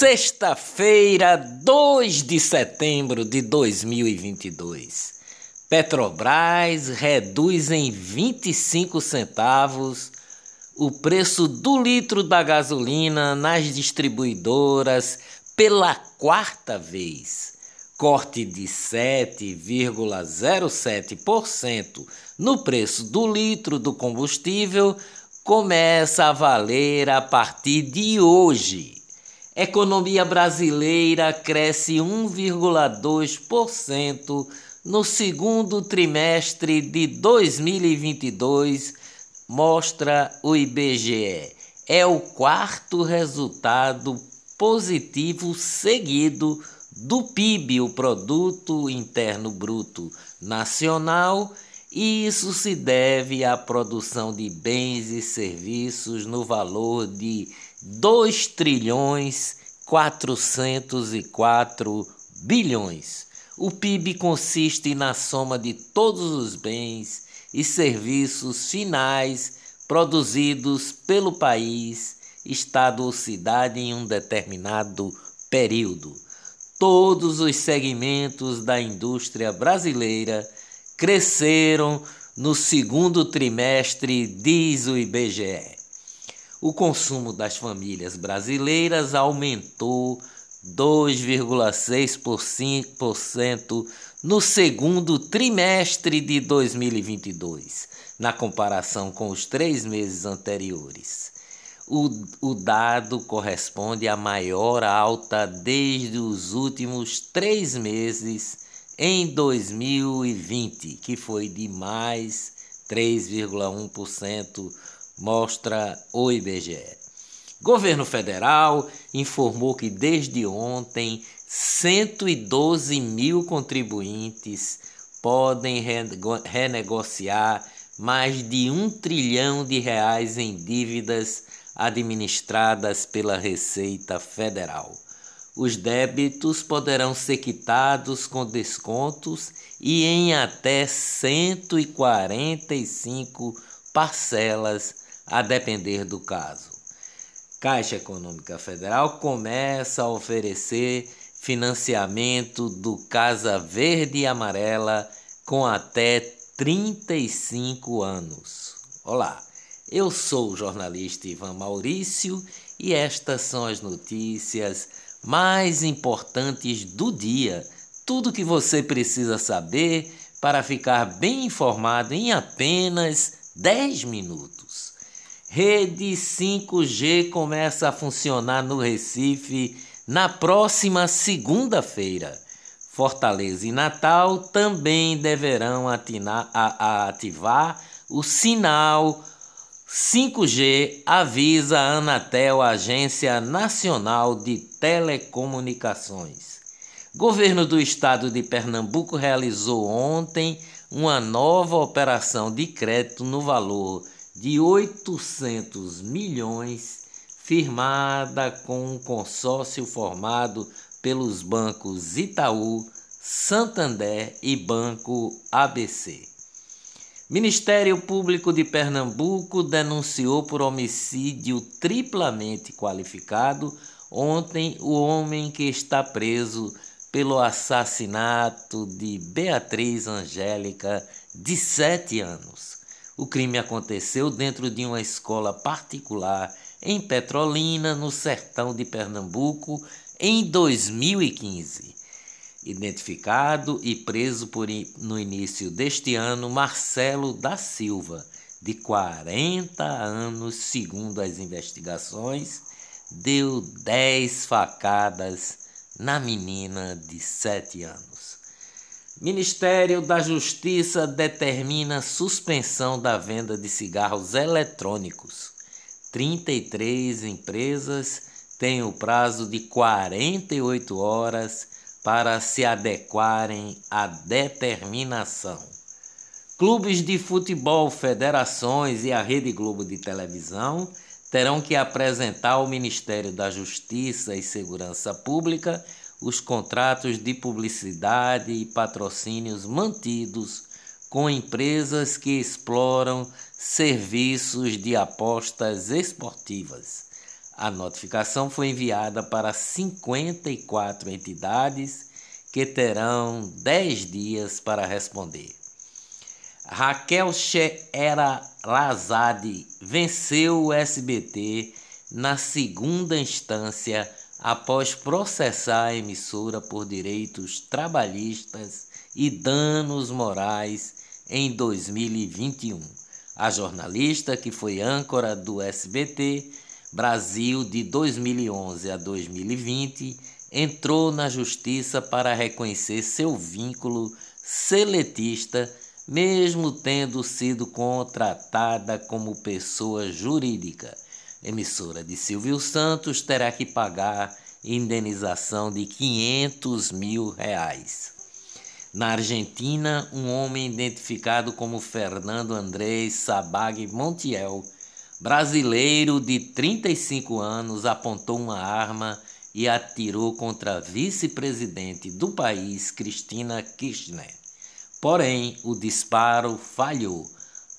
Sexta-feira, 2 de setembro de 2022. Petrobras reduz em 25 centavos o preço do litro da gasolina nas distribuidoras pela quarta vez. Corte de 7,07% no preço do litro do combustível começa a valer a partir de hoje. Economia brasileira cresce 1,2% no segundo trimestre de 2022, mostra o IBGE. É o quarto resultado positivo seguido do PIB, o Produto Interno Bruto Nacional, e isso se deve à produção de bens e serviços no valor de 2 trilhões 404 bilhões. O PIB consiste na soma de todos os bens e serviços finais produzidos pelo país, estado ou cidade em um determinado período. Todos os segmentos da indústria brasileira cresceram no segundo trimestre, diz o IBGE o consumo das famílias brasileiras aumentou 2,6% no segundo trimestre de 2022, na comparação com os três meses anteriores. O, o dado corresponde à maior alta desde os últimos três meses em 2020, que foi de mais 3,1% mostra o IBGE. Governo federal informou que desde ontem 112 mil contribuintes podem renegociar mais de um trilhão de reais em dívidas administradas pela Receita Federal. Os débitos poderão ser quitados com descontos e em até 145 parcelas a depender do caso. Caixa Econômica Federal começa a oferecer financiamento do Casa Verde e Amarela com até 35 anos. Olá, eu sou o jornalista Ivan Maurício e estas são as notícias mais importantes do dia. Tudo que você precisa saber para ficar bem informado em apenas 10 minutos. Rede 5G começa a funcionar no Recife na próxima segunda-feira. Fortaleza e Natal também deverão atinar, a, a ativar o sinal 5G, avisa a Anatel, Agência Nacional de Telecomunicações. Governo do Estado de Pernambuco realizou ontem uma nova operação de crédito no valor de 800 milhões, firmada com um consórcio formado pelos bancos Itaú, Santander e Banco ABC. Ministério Público de Pernambuco denunciou por homicídio triplamente qualificado ontem o homem que está preso pelo assassinato de Beatriz Angélica, de 7 anos. O crime aconteceu dentro de uma escola particular em Petrolina, no sertão de Pernambuco, em 2015. Identificado e preso por, no início deste ano, Marcelo da Silva, de 40 anos, segundo as investigações, deu 10 facadas na menina de 7 anos. Ministério da Justiça determina suspensão da venda de cigarros eletrônicos. 33 empresas têm o prazo de 48 horas para se adequarem à determinação. Clubes de futebol, federações e a Rede Globo de televisão terão que apresentar ao Ministério da Justiça e Segurança Pública os contratos de publicidade e patrocínios mantidos com empresas que exploram serviços de apostas esportivas. A notificação foi enviada para 54 entidades que terão 10 dias para responder. Raquel Sheera Lazade venceu o SBT na segunda instância após processar a emissora por direitos trabalhistas e danos morais em 2021. A jornalista, que foi âncora do SBT Brasil de 2011 a 2020, entrou na justiça para reconhecer seu vínculo seletista, mesmo tendo sido contratada como pessoa jurídica. Emissora de Silvio Santos terá que pagar indenização de 500 mil reais. Na Argentina, um homem identificado como Fernando Andrés Sabag Montiel, brasileiro de 35 anos, apontou uma arma e atirou contra a vice-presidente do país, Cristina Kirchner. Porém, o disparo falhou.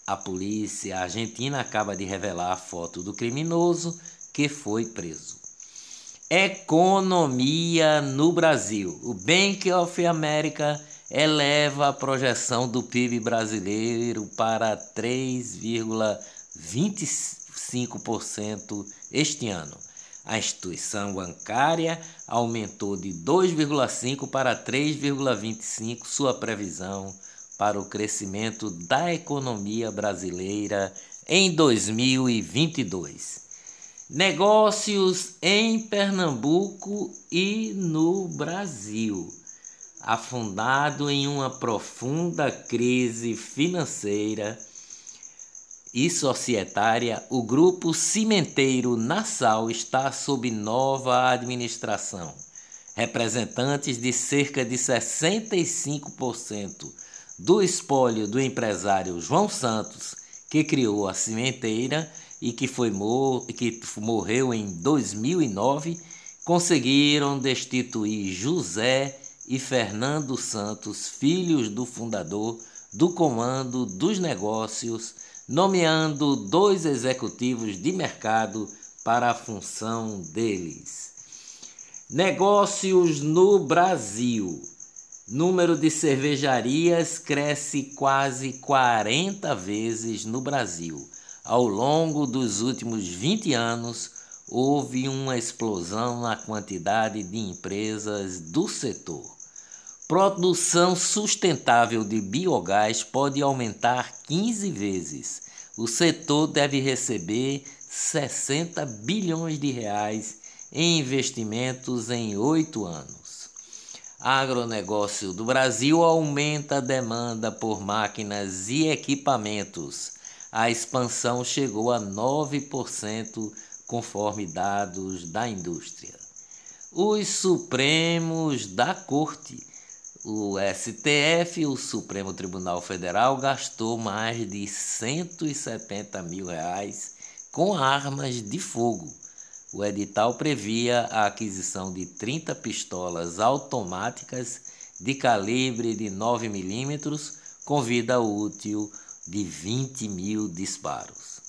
A polícia argentina acaba de revelar a foto do criminoso que foi preso. Economia no Brasil. O Bank of America eleva a projeção do PIB brasileiro para 3,25% este ano. A instituição bancária aumentou de 2,5 para 3,25 sua previsão para o crescimento da economia brasileira em 2022. Negócios em Pernambuco e no Brasil afundado em uma profunda crise financeira e societária, o grupo cimenteiro Nassau está sob nova administração. Representantes de cerca de 65% do espólio do empresário João Santos, que criou a cimenteira e que, foi mor que morreu em 2009, conseguiram destituir José e Fernando Santos, filhos do fundador do Comando dos Negócios, nomeando dois executivos de mercado para a função deles. Negócios no Brasil. Número de cervejarias cresce quase 40 vezes no Brasil. Ao longo dos últimos 20 anos, houve uma explosão na quantidade de empresas do setor. Produção sustentável de biogás pode aumentar 15 vezes. O setor deve receber 60 bilhões de reais em investimentos em oito anos. Agronegócio do Brasil aumenta a demanda por máquinas e equipamentos. A expansão chegou a 9%, conforme dados da indústria. Os Supremos da Corte o STF, o Supremo Tribunal Federal, gastou mais de 170 mil reais com armas de fogo. O edital previa a aquisição de 30 pistolas automáticas de calibre de 9 milímetros com vida útil de 20 mil disparos.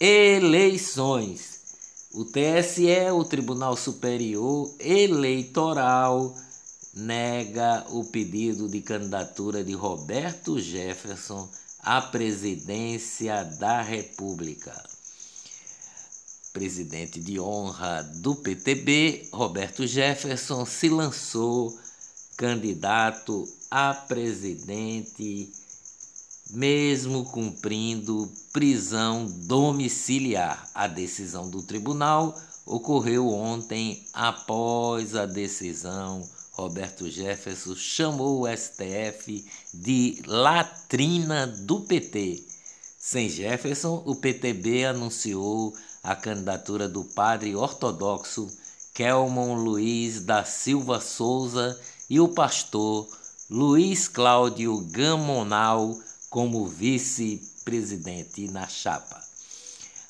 Eleições. O TSE, o Tribunal Superior Eleitoral, nega o pedido de candidatura de Roberto Jefferson à presidência da República. Presidente de honra do PTB, Roberto Jefferson se lançou candidato a presidente, mesmo cumprindo prisão domiciliar. A decisão do tribunal ocorreu ontem após a decisão Roberto Jefferson chamou o STF de latrina do PT. Sem Jefferson, o PTB anunciou a candidatura do padre ortodoxo Kelmon Luiz da Silva Souza e o pastor Luiz Cláudio Gamonal como vice-presidente na chapa.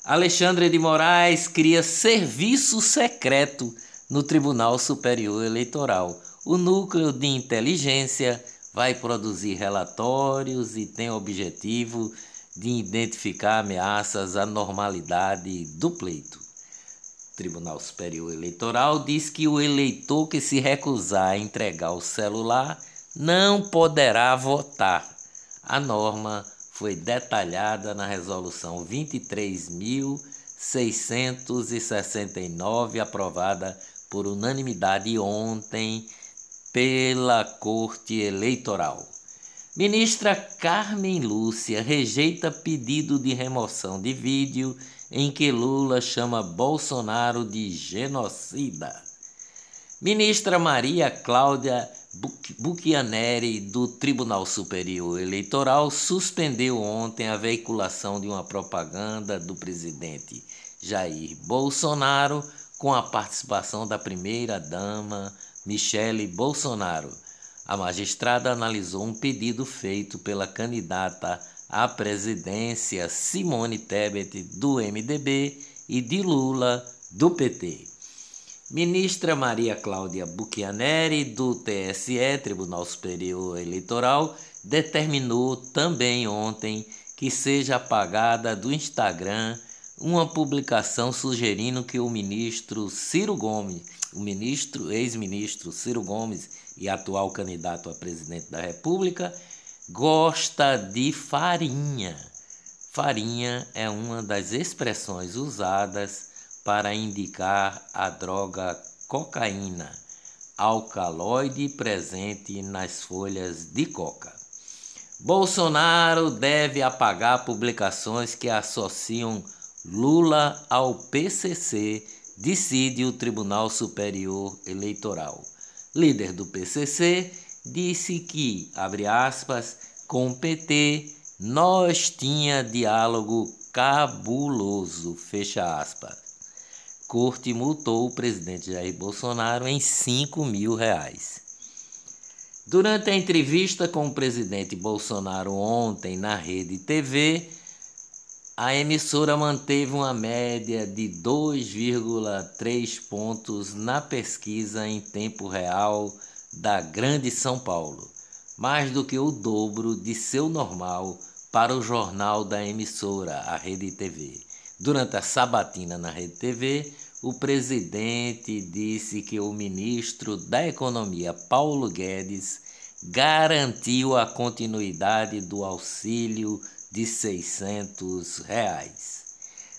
Alexandre de Moraes cria serviço secreto no Tribunal Superior Eleitoral o núcleo de inteligência vai produzir relatórios e tem objetivo identificar ameaças à normalidade do pleito. Tribunal Superior Eleitoral diz que o eleitor que se recusar a entregar o celular não poderá votar. A norma foi detalhada na resolução 23.669, aprovada por unanimidade ontem pela Corte Eleitoral. Ministra Carmen Lúcia rejeita pedido de remoção de vídeo em que Lula chama Bolsonaro de genocida. Ministra Maria Cláudia Buchianeri, do Tribunal Superior Eleitoral, suspendeu ontem a veiculação de uma propaganda do presidente Jair Bolsonaro com a participação da primeira-dama Michele Bolsonaro a magistrada analisou um pedido feito pela candidata à presidência Simone Tebet, do MDB, e de Lula, do PT. Ministra Maria Cláudia Buchianeri, do TSE, Tribunal Superior Eleitoral, determinou também ontem que seja apagada do Instagram uma publicação sugerindo que o ministro Ciro Gomes, o ministro, ex-ministro Ciro Gomes e atual candidato a presidente da República, gosta de farinha. Farinha é uma das expressões usadas para indicar a droga cocaína, alcaloide presente nas folhas de coca. Bolsonaro deve apagar publicações que associam Lula ao PCC, decide o Tribunal Superior Eleitoral. Líder do PCC disse que, abre aspas, com o PT nós tinha diálogo cabuloso, fecha aspas. Corte multou o presidente Jair Bolsonaro em 5 mil reais. Durante a entrevista com o presidente Bolsonaro ontem na Rede TV, a emissora manteve uma média de 2,3 pontos na pesquisa em tempo real da Grande São Paulo, mais do que o dobro de seu normal para o jornal da emissora, a Rede TV. Durante a sabatina na Rede TV, o presidente disse que o ministro da Economia, Paulo Guedes, garantiu a continuidade do auxílio de 600 reais.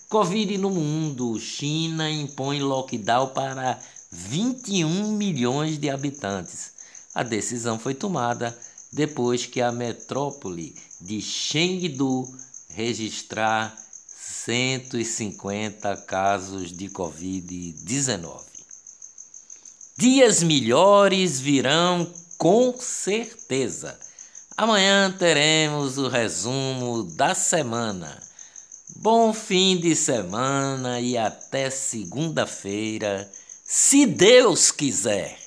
Covid no mundo. China impõe lockdown para 21 milhões de habitantes. A decisão foi tomada depois que a metrópole de Chengdu registrar 150 casos de Covid-19. Dias melhores virão com certeza. Amanhã teremos o resumo da semana. Bom fim de semana e até segunda-feira, se Deus quiser.